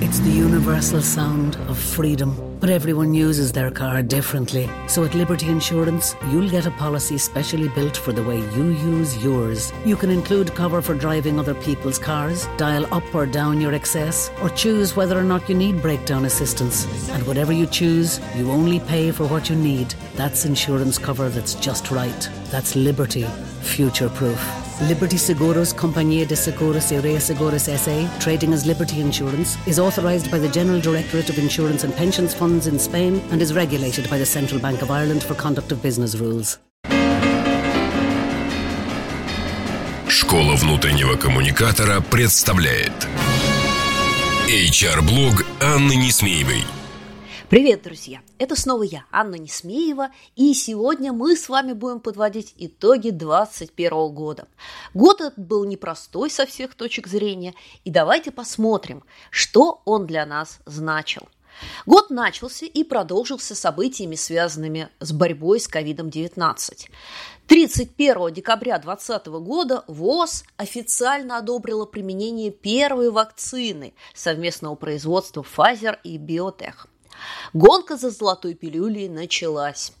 It's the universal sound of freedom. But everyone uses their car differently. So at Liberty Insurance, you'll get a policy specially built for the way you use yours. You can include cover for driving other people's cars, dial up or down your excess, or choose whether or not you need breakdown assistance. And whatever you choose, you only pay for what you need. That's insurance cover that's just right. That's Liberty. Future proof. Liberty Seguros Compañía de Seguros y Reaseguros SA, trading as Liberty Insurance, is authorised by the General Directorate of Insurance and Pensions Funds in Spain and is regulated by the Central Bank of Ireland for conduct of business rules. Школа внутреннего коммуникатора представляет HR-блог Анны Несмеевой – Привет, друзья! Это снова я, Анна Несмеева, и сегодня мы с вами будем подводить итоги 2021 года. Год этот был непростой со всех точек зрения, и давайте посмотрим, что он для нас значил. Год начался и продолжился событиями, связанными с борьбой с COVID-19. 31 декабря 2020 года ВОЗ официально одобрила применение первой вакцины совместного производства Pfizer и Biotech – Гонка за золотой пилюлей началась.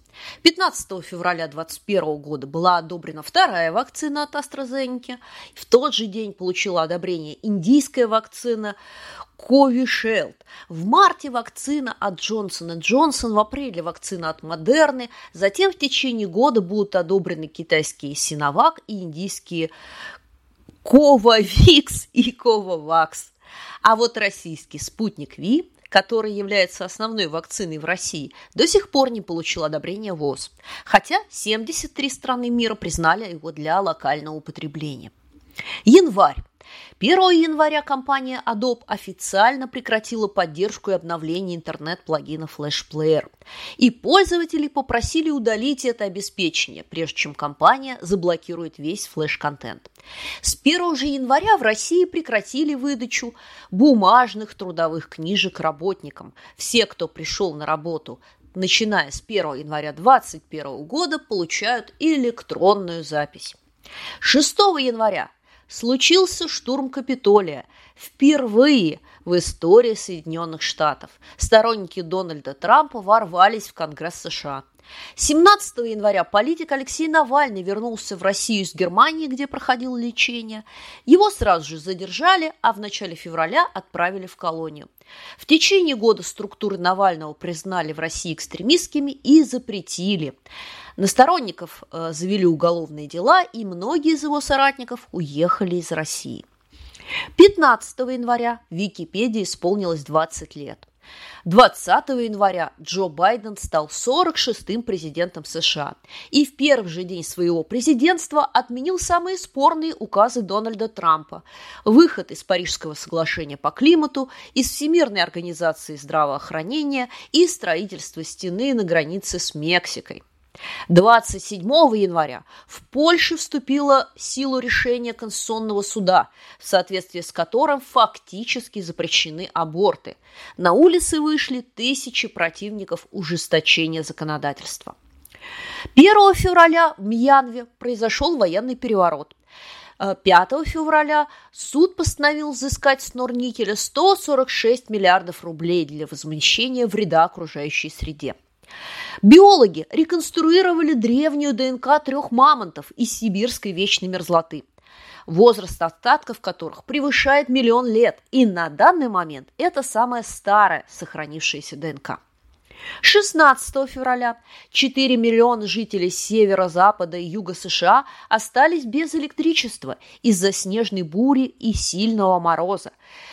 15 февраля 2021 года была одобрена вторая вакцина от AstraZeneca. В тот же день получила одобрение индийская вакцина Covishield. В марте вакцина от Johnson Johnson, в апреле вакцина от Модерны. Затем в течение года будут одобрены китайские Синовак и индийские Ковавикс и Ковавакс. А вот российский спутник Ви который является основной вакциной в России, до сих пор не получил одобрения ВОЗ, хотя 73 страны мира признали его для локального употребления. Январь. 1 января компания Adobe официально прекратила поддержку и обновление интернет-плагина Flash Player. И пользователи попросили удалить это обеспечение, прежде чем компания заблокирует весь флеш-контент. С 1 же января в России прекратили выдачу бумажных трудовых книжек работникам. Все, кто пришел на работу начиная с 1 января 2021 года, получают электронную запись. 6 января случился штурм Капитолия. Впервые в истории Соединенных Штатов сторонники Дональда Трампа ворвались в Конгресс США. 17 января политик Алексей Навальный вернулся в Россию из Германии, где проходил лечение. Его сразу же задержали, а в начале февраля отправили в колонию. В течение года структуры Навального признали в России экстремистскими и запретили. На сторонников э, завели уголовные дела, и многие из его соратников уехали из России. 15 января Википедии исполнилось 20 лет. 20 января Джо Байден стал 46-м президентом США и в первый же день своего президентства отменил самые спорные указы Дональда Трампа, выход из Парижского соглашения по климату, из Всемирной организации здравоохранения и строительство стены на границе с Мексикой. 27 января в Польше вступило в силу решение Конституционного суда, в соответствии с которым фактически запрещены аборты. На улицы вышли тысячи противников ужесточения законодательства. 1 февраля в Мьянве произошел военный переворот. 5 февраля суд постановил взыскать с Норникеля 146 миллиардов рублей для возмещения вреда окружающей среде. Биологи реконструировали древнюю ДНК трех мамонтов из сибирской вечной мерзлоты, возраст остатков которых превышает миллион лет, и на данный момент это самая старая сохранившаяся ДНК. 16 февраля 4 миллиона жителей северо-запада и юга США остались без электричества из-за снежной бури и сильного мороза.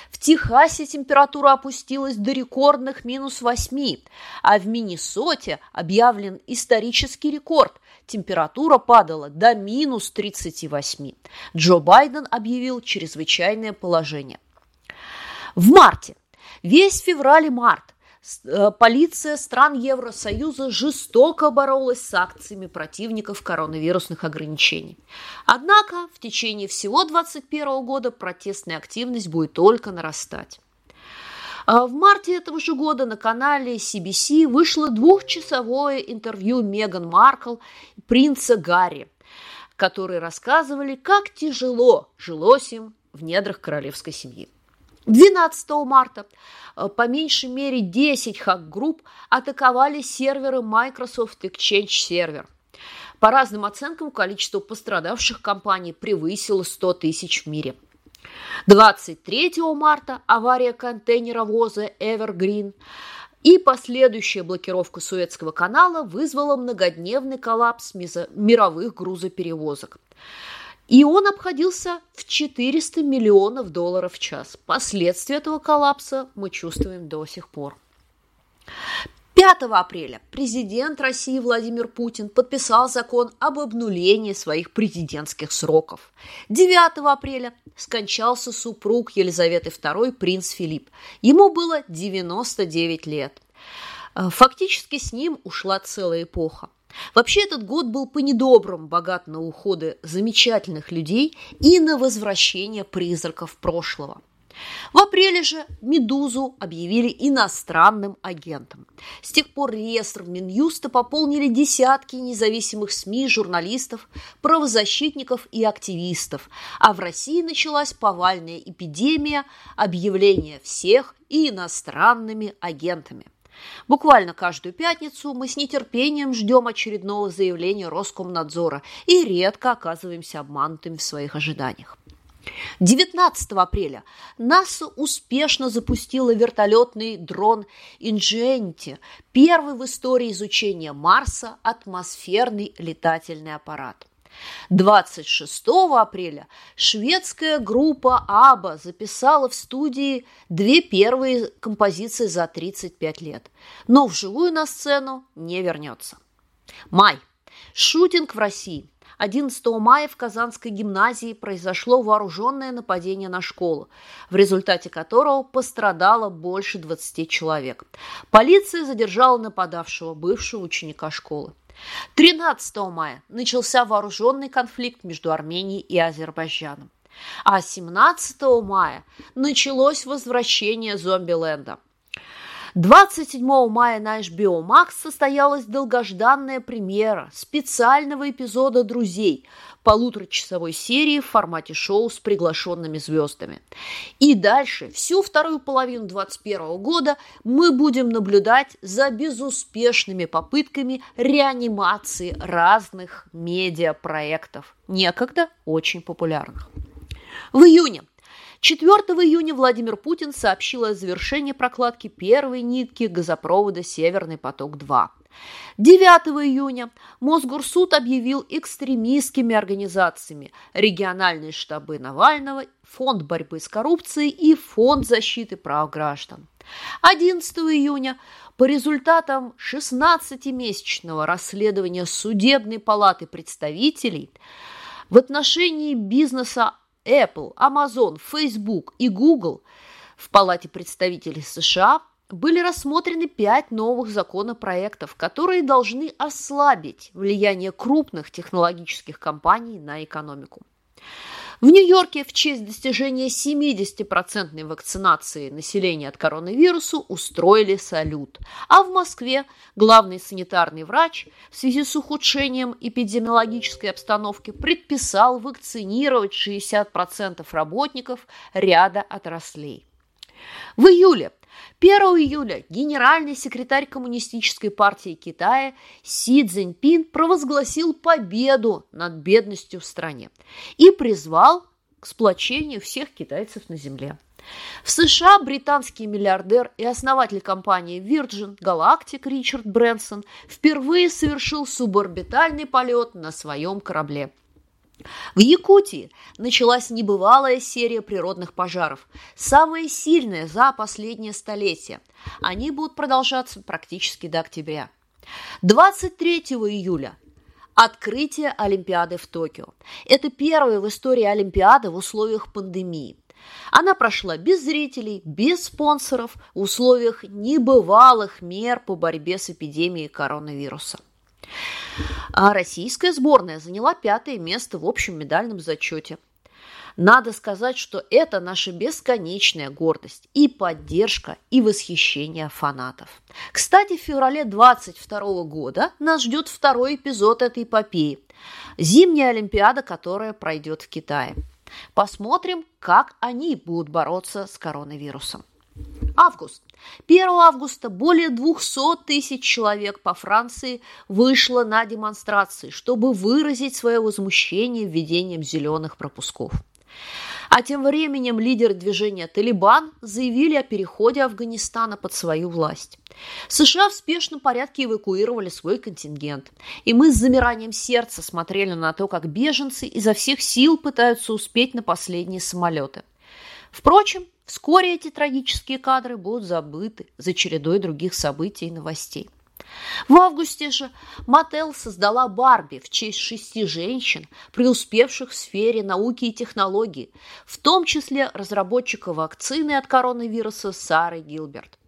В Техасе температура опустилась до рекордных минус 8, а в Миннесоте объявлен исторический рекорд. Температура падала до минус 38. Джо Байден объявил чрезвычайное положение. В марте, весь февраль и март полиция стран Евросоюза жестоко боролась с акциями противников коронавирусных ограничений. Однако в течение всего 2021 года протестная активность будет только нарастать. А в марте этого же года на канале CBC вышло двухчасовое интервью Меган Маркл и принца Гарри, которые рассказывали, как тяжело жилось им в недрах королевской семьи. 12 марта э, по меньшей мере 10 хак-групп атаковали серверы Microsoft Exchange Server. По разным оценкам, количество пострадавших компаний превысило 100 тысяч в мире. 23 марта авария контейнеровоза Evergreen и последующая блокировка Суэцкого канала вызвала многодневный коллапс мировых грузоперевозок. И он обходился в 400 миллионов долларов в час. Последствия этого коллапса мы чувствуем до сих пор. 5 апреля президент России Владимир Путин подписал закон об обнулении своих президентских сроков. 9 апреля скончался супруг Елизаветы II, принц Филипп. Ему было 99 лет. Фактически с ним ушла целая эпоха. Вообще этот год был по недобрым, богат на уходы замечательных людей и на возвращение призраков прошлого. В апреле же «Медузу» объявили иностранным агентом. С тех пор реестр Минюста пополнили десятки независимых СМИ, журналистов, правозащитников и активистов. А в России началась повальная эпидемия объявления всех иностранными агентами. Буквально каждую пятницу мы с нетерпением ждем очередного заявления Роскомнадзора и редко оказываемся обманутыми в своих ожиданиях. 19 апреля НАСА успешно запустила вертолетный дрон Ingenuity, первый в истории изучения Марса атмосферный летательный аппарат. 26 апреля шведская группа АБА записала в студии две первые композиции за 35 лет, но вживую на сцену не вернется. Май. Шутинг в России. 11 мая в Казанской гимназии произошло вооруженное нападение на школу, в результате которого пострадало больше 20 человек. Полиция задержала нападавшего, бывшего ученика школы. 13 мая начался вооруженный конфликт между Арменией и Азербайджаном. А 17 мая началось возвращение зомби-ленда. 27 мая на HBO Max состоялась долгожданная премьера специального эпизода «Друзей», полуторачасовой серии в формате шоу с приглашенными звездами. И дальше, всю вторую половину 2021 года, мы будем наблюдать за безуспешными попытками реанимации разных медиапроектов, некогда очень популярных. В июне 4 июня Владимир Путин сообщил о завершении прокладки первой нитки газопровода «Северный поток-2». 9 июня Мосгорсуд объявил экстремистскими организациями региональные штабы Навального, Фонд борьбы с коррупцией и Фонд защиты прав граждан. 11 июня по результатам 16-месячного расследования Судебной палаты представителей в отношении бизнеса Apple, Amazon, Facebook и Google в Палате представителей США были рассмотрены пять новых законопроектов, которые должны ослабить влияние крупных технологических компаний на экономику. В Нью-Йорке в честь достижения 70% вакцинации населения от коронавируса устроили салют. А в Москве главный санитарный врач в связи с ухудшением эпидемиологической обстановки предписал вакцинировать 60% работников ряда отраслей. В июле 1 июля генеральный секретарь Коммунистической партии Китая Си Цзиньпин провозгласил победу над бедностью в стране и призвал к сплочению всех китайцев на земле. В США британский миллиардер и основатель компании Virgin Galactic Ричард Брэнсон впервые совершил суборбитальный полет на своем корабле – в Якутии началась небывалая серия природных пожаров, самая сильная за последнее столетие. Они будут продолжаться практически до октября. 23 июля открытие Олимпиады в Токио. Это первая в истории Олимпиада в условиях пандемии. Она прошла без зрителей, без спонсоров, в условиях небывалых мер по борьбе с эпидемией коронавируса. А российская сборная заняла пятое место в общем медальном зачете. Надо сказать, что это наша бесконечная гордость и поддержка, и восхищение фанатов. Кстати, в феврале 22 года нас ждет второй эпизод этой эпопеи – зимняя Олимпиада, которая пройдет в Китае. Посмотрим, как они будут бороться с коронавирусом. Август. 1 августа более 200 тысяч человек по Франции вышло на демонстрации, чтобы выразить свое возмущение введением зеленых пропусков. А тем временем лидеры движения «Талибан» заявили о переходе Афганистана под свою власть. США в спешном порядке эвакуировали свой контингент. И мы с замиранием сердца смотрели на то, как беженцы изо всех сил пытаются успеть на последние самолеты. Впрочем, Вскоре эти трагические кадры будут забыты за чередой других событий и новостей. В августе же Мотел создала Барби в честь шести женщин, преуспевших в сфере науки и технологий, в том числе разработчика вакцины от коронавируса Сары Гилберт.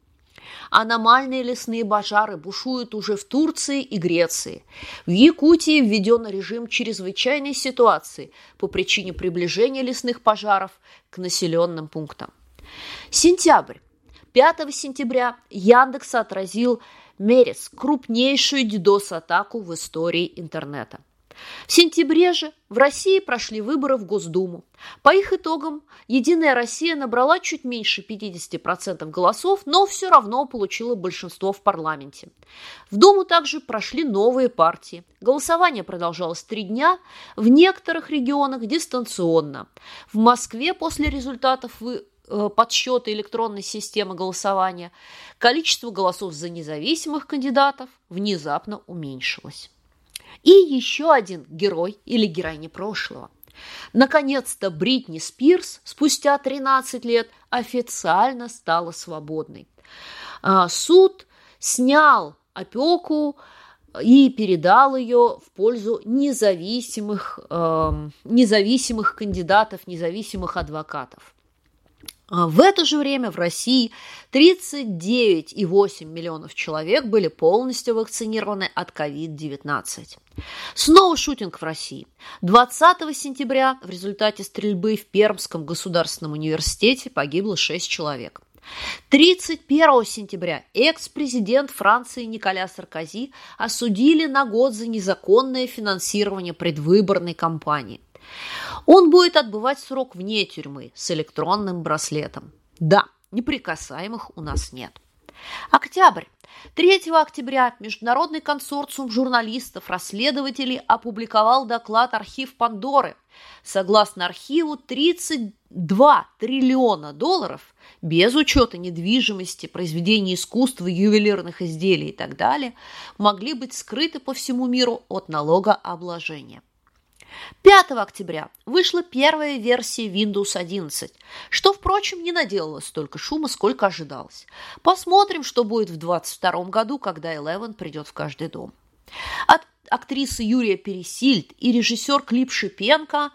Аномальные лесные пожары бушуют уже в Турции и Греции. В Якутии введен режим чрезвычайной ситуации по причине приближения лесных пожаров к населенным пунктам. Сентябрь. 5 сентября Яндекс отразил Мерец, крупнейшую DDoS-атаку в истории интернета. В сентябре же в России прошли выборы в Госдуму. По их итогам «Единая Россия» набрала чуть меньше 50% голосов, но все равно получила большинство в парламенте. В Думу также прошли новые партии. Голосование продолжалось три дня, в некоторых регионах дистанционно. В Москве после результатов Э, подсчета электронной системы голосования, количество голосов за независимых кандидатов внезапно уменьшилось. И еще один герой или героиня прошлого. Наконец-то Бритни Спирс спустя 13 лет официально стала свободной. А, суд снял опеку и передал ее в пользу независимых, э, независимых кандидатов, независимых адвокатов. А в это же время в России 39,8 миллионов человек были полностью вакцинированы от COVID-19. Снова шутинг в России. 20 сентября в результате стрельбы в Пермском государственном университете погибло 6 человек. 31 сентября экс-президент Франции Николя Саркози осудили на год за незаконное финансирование предвыборной кампании. Он будет отбывать срок вне тюрьмы с электронным браслетом. Да, неприкасаемых у нас нет. Октябрь. 3 октября Международный консорциум журналистов, расследователей опубликовал доклад «Архив Пандоры». Согласно архиву, 32 триллиона долларов, без учета недвижимости, произведений искусства, ювелирных изделий и так далее, могли быть скрыты по всему миру от налогообложения. 5 октября вышла первая версия Windows 11, что, впрочем, не наделало столько шума, сколько ожидалось. Посмотрим, что будет в 2022 году, когда Eleven придет в каждый дом. От актрисы Юрия Пересильд и режиссер Клип Шипенко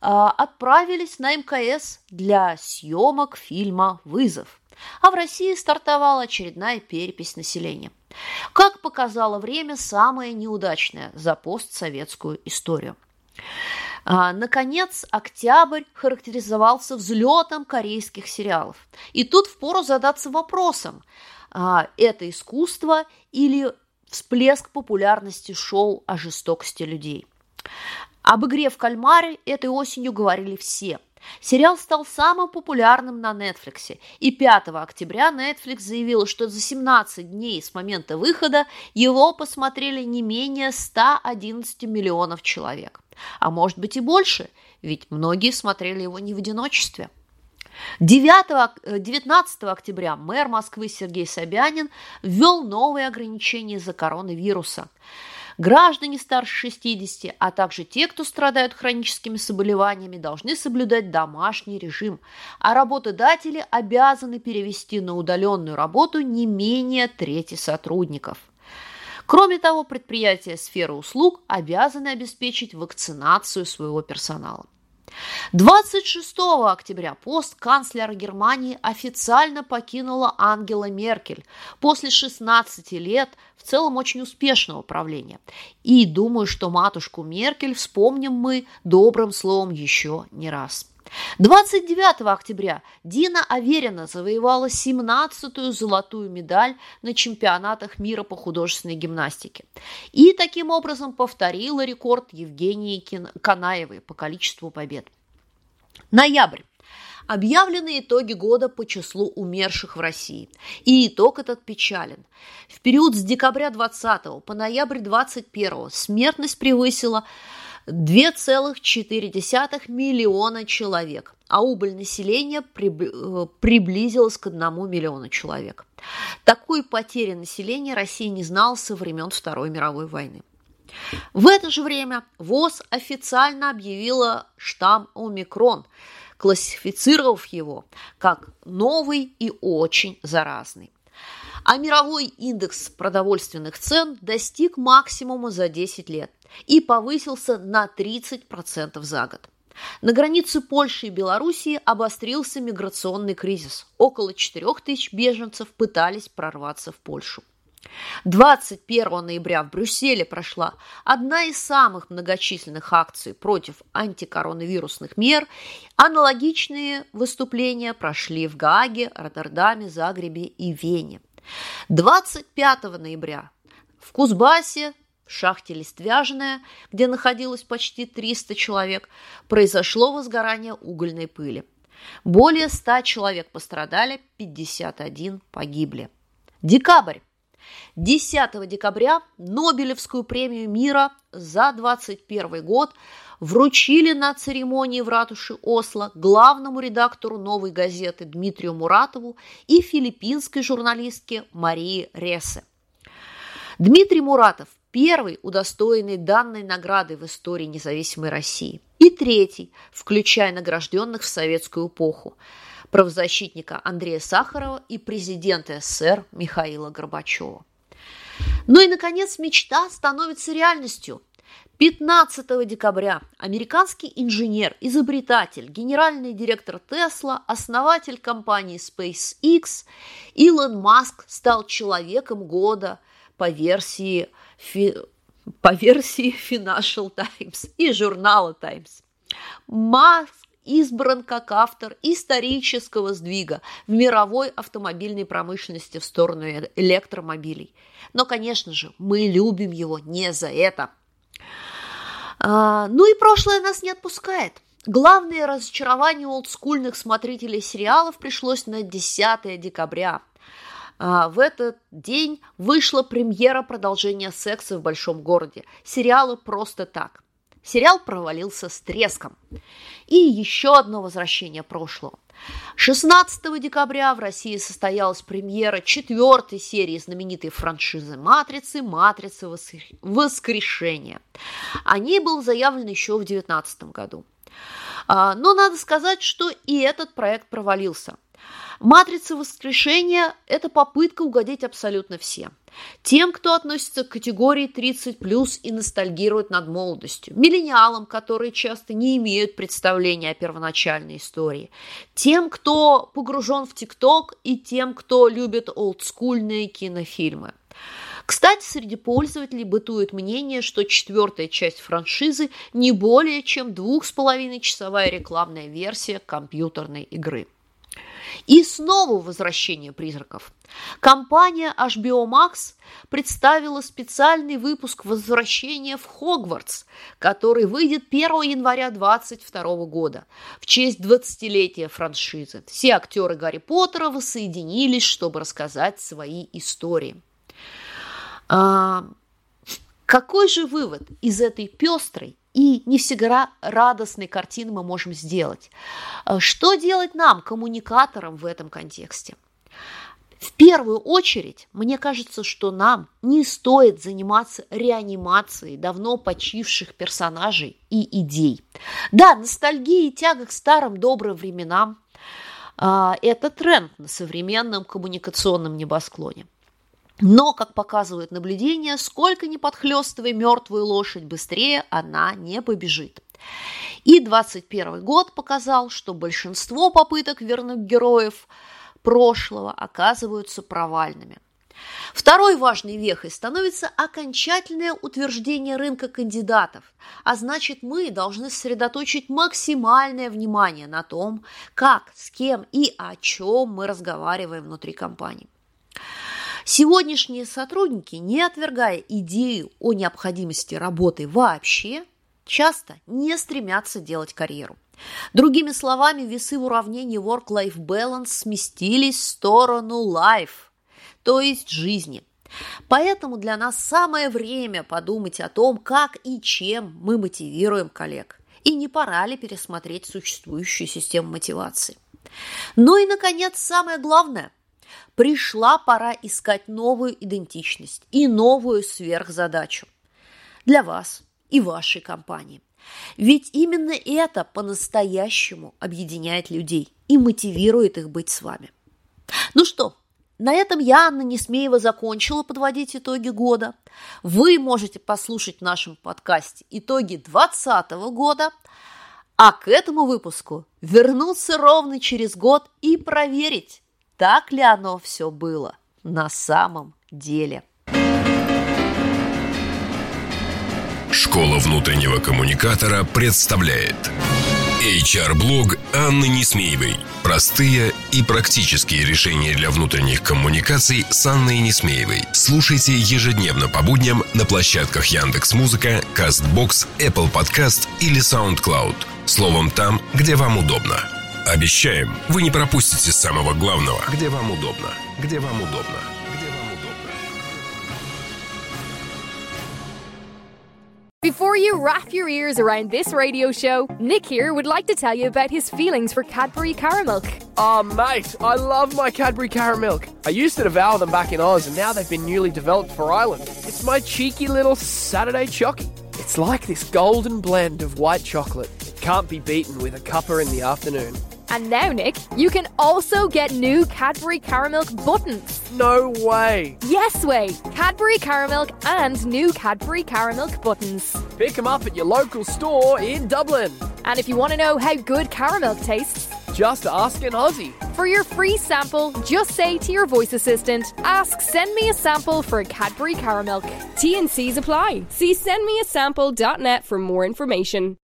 а, отправились на МКС для съемок фильма «Вызов». А в России стартовала очередная перепись населения. Как показало время, самое неудачное за постсоветскую историю. А, наконец, октябрь характеризовался взлетом корейских сериалов. И тут впору задаться вопросом, а, это искусство или всплеск популярности шоу о жестокости людей. Об игре в кальмаре этой осенью говорили все – Сериал стал самым популярным на Netflix, и 5 октября Netflix заявил, что за 17 дней с момента выхода его посмотрели не менее 111 миллионов человек. А может быть и больше, ведь многие смотрели его не в одиночестве. 9, 19 э, октября мэр Москвы Сергей Собянин ввел новые ограничения из-за коронавируса – Граждане старше 60, а также те, кто страдают хроническими заболеваниями, должны соблюдать домашний режим, а работодатели обязаны перевести на удаленную работу не менее трети сотрудников. Кроме того, предприятия сферы услуг обязаны обеспечить вакцинацию своего персонала. 26 октября пост канцлера Германии официально покинула Ангела Меркель после 16 лет в целом очень успешного правления. И думаю, что матушку Меркель вспомним мы добрым словом еще не раз. 29 октября Дина Аверина завоевала 17-ю золотую медаль на чемпионатах мира по художественной гимнастике. И таким образом повторила рекорд Евгении Канаевой по количеству побед. Ноябрь. Объявлены итоги года по числу умерших в России. И итог этот печален. В период с декабря 20 по ноябрь 21 смертность превысила 2,4 миллиона человек, а убыль населения э, приблизилась к 1 миллиону человек. Такой потери населения Россия не знала со времен Второй мировой войны. В это же время ВОЗ официально объявила штамм омикрон, классифицировав его как новый и очень заразный. А мировой индекс продовольственных цен достиг максимума за 10 лет и повысился на 30% за год. На границе Польши и Белоруссии обострился миграционный кризис. Около 4 тысяч беженцев пытались прорваться в Польшу. 21 ноября в Брюсселе прошла одна из самых многочисленных акций против антикоронавирусных мер. Аналогичные выступления прошли в Гааге, Роттердаме, Загребе и Вене. 25 ноября в Кузбассе, в шахте Листвяжная, где находилось почти 300 человек, произошло возгорание угольной пыли. Более 100 человек пострадали, 51 погибли. Декабрь. 10 декабря Нобелевскую премию мира за 21 год вручили на церемонии в ратуше Осло главному редактору «Новой газеты» Дмитрию Муратову и филиппинской журналистке Марии Ресе. Дмитрий Муратов – первый удостоенный данной награды в истории независимой России и третий, включая награжденных в советскую эпоху – правозащитника Андрея Сахарова и президента СССР Михаила Горбачева. Ну и, наконец, мечта становится реальностью. 15 декабря американский инженер, изобретатель, генеральный директор Тесла, основатель компании SpaceX Илон Маск стал человеком года по версии, по версии Financial Times и журнала Times. Маск избран как автор исторического сдвига в мировой автомобильной промышленности в сторону электромобилей. Но, конечно же, мы любим его не за это. А, ну и прошлое нас не отпускает. Главное разочарование олдскульных смотрителей сериалов пришлось на 10 декабря. А, в этот день вышла премьера продолжения секса в большом городе. Сериалы просто так. Сериал провалился с треском. И еще одно возвращение прошлого. 16 декабря в России состоялась премьера четвертой серии знаменитой франшизы «Матрицы» «Матрица воскрешения». О ней был заявлен еще в 2019 году. А, но надо сказать, что и этот проект провалился. Матрица воскрешения – это попытка угодить абсолютно всем. Тем, кто относится к категории 30+, и ностальгирует над молодостью. Миллениалам, которые часто не имеют представления о первоначальной истории. Тем, кто погружен в ТикТок, и тем, кто любит олдскульные кинофильмы. Кстати, среди пользователей бытует мнение, что четвертая часть франшизы не более чем двух с половиной часовая рекламная версия компьютерной игры. И снова возвращение призраков. Компания HBO Max представила специальный выпуск возвращения в Хогвартс, который выйдет 1 января 2022 года в честь 20-летия франшизы. Все актеры Гарри Поттера воссоединились, чтобы рассказать свои истории. А, какой же вывод из этой пестрой и не всегда радостной картины мы можем сделать. Э, что делать нам, коммуникаторам, в этом контексте? В первую очередь, мне кажется, что нам не стоит заниматься реанимацией давно почивших персонажей и идей. Да, ностальгия и тяга к старым добрым временам а, – это тренд на современном коммуникационном небосклоне. Но, как показывают наблюдения, сколько ни подхлестывай мертвую лошадь, быстрее она не побежит. И 21 год показал, что большинство попыток вернуть героев прошлого оказываются провальными. Второй важной вехой становится окончательное утверждение рынка кандидатов, а значит мы должны сосредоточить максимальное внимание на том, как, с кем и о чем мы разговариваем внутри компании. Сегодняшние сотрудники, не отвергая идею о необходимости работы вообще, часто не стремятся делать карьеру. Другими словами, весы в уравнении work-life balance сместились в сторону life, то есть жизни. Поэтому для нас самое время подумать о том, как и чем мы мотивируем коллег. И не пора ли пересмотреть существующую систему мотивации. Ну и, наконец, самое главное. Пришла пора искать новую идентичность и новую сверхзадачу для вас и вашей компании. Ведь именно это по-настоящему объединяет людей и мотивирует их быть с вами. Ну что, на этом я, Анна Несмеева, закончила подводить итоги года. Вы можете послушать в нашем подкасте итоги 2020 года, а к этому выпуску вернуться ровно через год и проверить, так ли оно все было на самом деле. Школа внутреннего коммуникатора представляет HR-блог Анны Несмеевой. Простые и практические решения для внутренних коммуникаций с Анной Несмеевой. Слушайте ежедневно по будням на площадках Яндекс Музыка, Castbox, Apple Podcast или SoundCloud. Словом, там, где вам удобно. Обещаем, вы не пропустите самого главного, где вам удобно. Где вам удобно. Before you wrap your ears around this radio show, Nick here would like to tell you about his feelings for Cadbury Caramilk. Oh, mate, I love my Cadbury Caramilk. I used to devour them back in Oz, and now they've been newly developed for Ireland. It's my cheeky little Saturday chocky. It's like this golden blend of white chocolate. It can't be beaten with a cuppa in the afternoon. And now, Nick, you can also get new Cadbury Caramilk buttons. No way. Yes way. Cadbury Caramilk and new Cadbury Caramilk buttons. Pick them up at your local store in Dublin. And if you want to know how good caramilk tastes, just ask an Aussie. For your free sample, just say to your voice assistant, ask send me a sample for a Cadbury Caramilk. T and C's apply. See sendmeasample.net for more information.